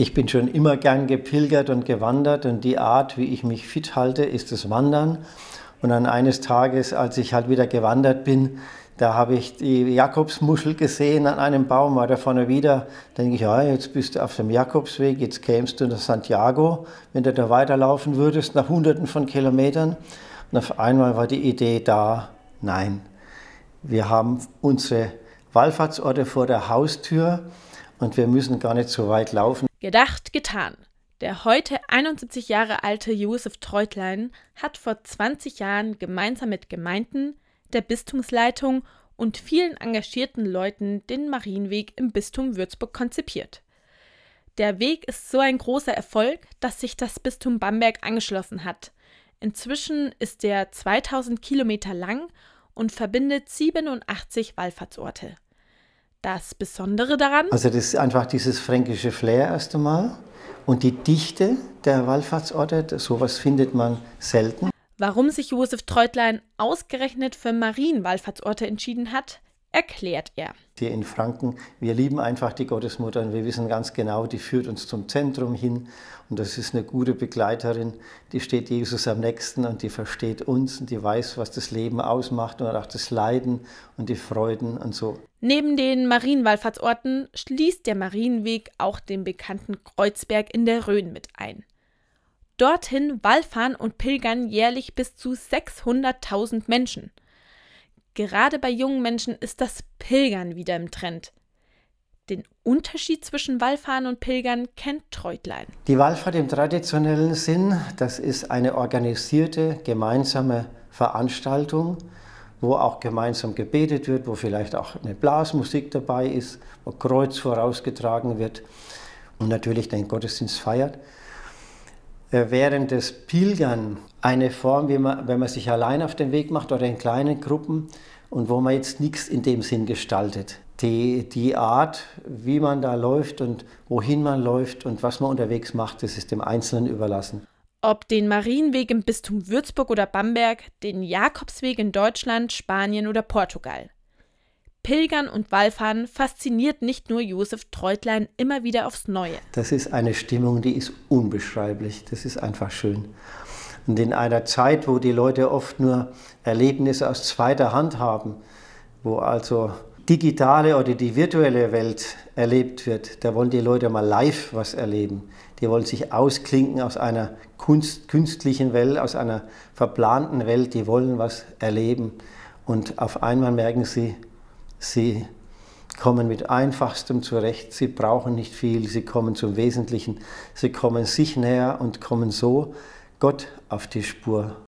Ich bin schon immer gern gepilgert und gewandert und die Art, wie ich mich fit halte, ist das Wandern. Und dann eines Tages, als ich halt wieder gewandert bin, da habe ich die Jakobsmuschel gesehen an einem Baum, war da vorne wieder. Da denke ich, ja, jetzt bist du auf dem Jakobsweg, jetzt kämst du nach Santiago, wenn du da weiterlaufen würdest, nach hunderten von Kilometern. Und auf einmal war die Idee da, nein, wir haben unsere Wallfahrtsorte vor der Haustür und wir müssen gar nicht so weit laufen. Gedacht, getan. Der heute 71 Jahre alte Josef Treutlein hat vor 20 Jahren gemeinsam mit Gemeinden, der Bistumsleitung und vielen engagierten Leuten den Marienweg im Bistum Würzburg konzipiert. Der Weg ist so ein großer Erfolg, dass sich das Bistum Bamberg angeschlossen hat. Inzwischen ist er 2000 Kilometer lang und verbindet 87 Wallfahrtsorte. Das Besondere daran? Also das ist einfach dieses fränkische Flair erst einmal und die Dichte der Wallfahrtsorte, sowas findet man selten. Warum sich Josef Treutlein ausgerechnet für Marienwallfahrtsorte entschieden hat, erklärt er. Hier in Franken, wir lieben einfach die Gottesmutter und wir wissen ganz genau, die führt uns zum Zentrum hin und das ist eine gute Begleiterin, die steht Jesus am nächsten und die versteht uns und die weiß, was das Leben ausmacht und auch das Leiden und die Freuden und so. Neben den Marienwallfahrtsorten schließt der Marienweg auch den bekannten Kreuzberg in der Rhön mit ein. Dorthin wallfahren und pilgern jährlich bis zu 600.000 Menschen. Gerade bei jungen Menschen ist das Pilgern wieder im Trend. Den Unterschied zwischen Wallfahren und Pilgern kennt Treutlein. Die Wallfahrt im traditionellen Sinn, das ist eine organisierte gemeinsame Veranstaltung, wo auch gemeinsam gebetet wird, wo vielleicht auch eine Blasmusik dabei ist, wo Kreuz vorausgetragen wird und natürlich den Gottesdienst feiert. Äh, während des Pilgern eine Form, wie man, wenn man sich allein auf den Weg macht oder in kleinen Gruppen und wo man jetzt nichts in dem Sinn gestaltet. Die, die Art, wie man da läuft und wohin man läuft und was man unterwegs macht, das ist dem Einzelnen überlassen. Ob den Marienweg im Bistum Würzburg oder Bamberg, den Jakobsweg in Deutschland, Spanien oder Portugal. Pilgern und Wallfahren fasziniert nicht nur Josef Treutlein immer wieder aufs Neue. Das ist eine Stimmung, die ist unbeschreiblich. Das ist einfach schön. Und in einer Zeit, wo die Leute oft nur Erlebnisse aus zweiter Hand haben, wo also digitale oder die virtuelle Welt erlebt wird, da wollen die Leute mal live was erleben. Die wollen sich ausklinken aus einer Kunst, künstlichen Welt, aus einer verplanten Welt, die wollen was erleben. Und auf einmal merken sie, Sie kommen mit einfachstem zurecht, sie brauchen nicht viel, sie kommen zum Wesentlichen, sie kommen sich näher und kommen so Gott auf die Spur.